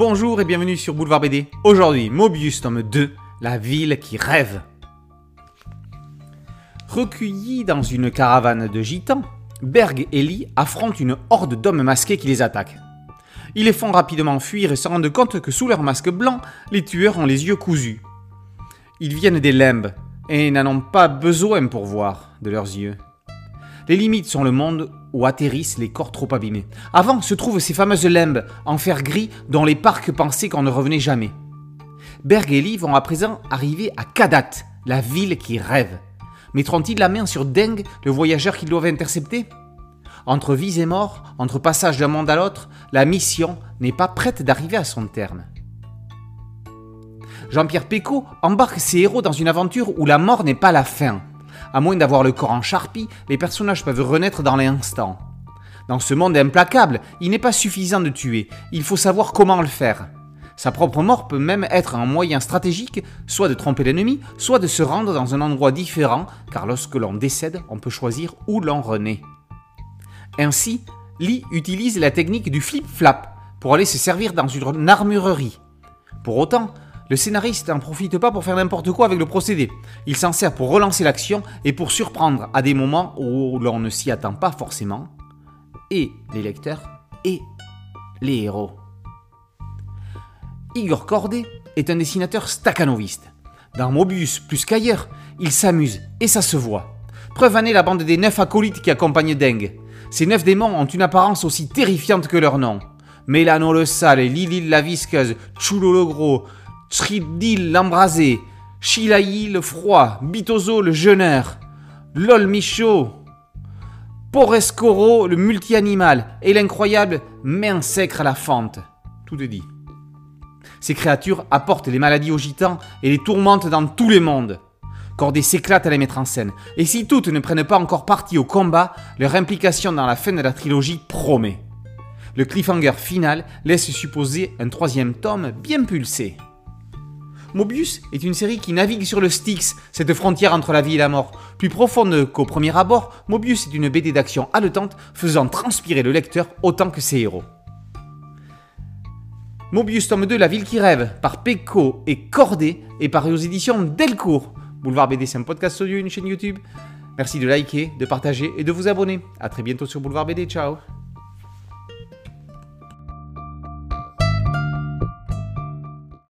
Bonjour et bienvenue sur Boulevard BD. Aujourd'hui, Mobius tome 2, La ville qui rêve. Recueillis dans une caravane de gitans, Berg et Lee affrontent une horde d'hommes masqués qui les attaquent. Ils les font rapidement fuir et se rendent compte que sous leur masque blanc, les tueurs ont les yeux cousus. Ils viennent des limbes et n'en ont pas besoin pour voir de leurs yeux. Les limites sont le monde où atterrissent les corps trop abîmés. Avant se trouvent ces fameuses limbes en fer gris dont les parcs pensaient qu'on ne revenait jamais. Berg et Lee vont à présent arriver à Kadat, la ville qui rêve. Mettront-ils la main sur Deng, le voyageur qu'ils doivent intercepter? Entre vie et mort, entre passage d'un monde à l'autre, la mission n'est pas prête d'arriver à son terme. Jean-Pierre Pécaud embarque ses héros dans une aventure où la mort n'est pas la fin. À moins d'avoir le corps en charpie, les personnages peuvent renaître dans l'instant. Dans ce monde implacable, il n'est pas suffisant de tuer, il faut savoir comment le faire. Sa propre mort peut même être un moyen stratégique, soit de tromper l'ennemi, soit de se rendre dans un endroit différent, car lorsque l'on décède, on peut choisir où l'on renaît. Ainsi, Lee utilise la technique du flip-flap pour aller se servir dans une armurerie. Pour autant, le scénariste n'en profite pas pour faire n'importe quoi avec le procédé. Il s'en sert pour relancer l'action et pour surprendre à des moments où l'on ne s'y attend pas forcément. Et les lecteurs et les héros. Igor Corday est un dessinateur staccanoviste. Dans Mobius plus qu'ailleurs, il s'amuse et ça se voit. Preuve en est la bande des neuf acolytes qui accompagnent Deng. Ces neuf démons ont une apparence aussi terrifiante que leur nom. Mélano le sale, Lily la visqueuse, Chulo le gros, Tridil l'embrasé, Chilaï le froid, Bitozo le jeûneur, Lol Michaud, Porescoro le multi-animal et l'incroyable Minsecre à la fente. Tout est dit. Ces créatures apportent les maladies aux gitans et les tourmentent dans tous les mondes. Corday s'éclate à les mettre en scène, et si toutes ne prennent pas encore parti au combat, leur implication dans la fin de la trilogie promet. Le cliffhanger final laisse supposer un troisième tome bien pulsé. Mobius est une série qui navigue sur le Styx, cette frontière entre la vie et la mort. Plus profonde qu'au premier abord, Mobius est une BD d'action haletante faisant transpirer le lecteur autant que ses héros. Mobius tome 2 La ville qui rêve par Pecco et Cordé et paru aux éditions Delcourt. Boulevard BD c'est un podcast audio, une chaîne YouTube. Merci de liker, de partager et de vous abonner. A très bientôt sur Boulevard BD, ciao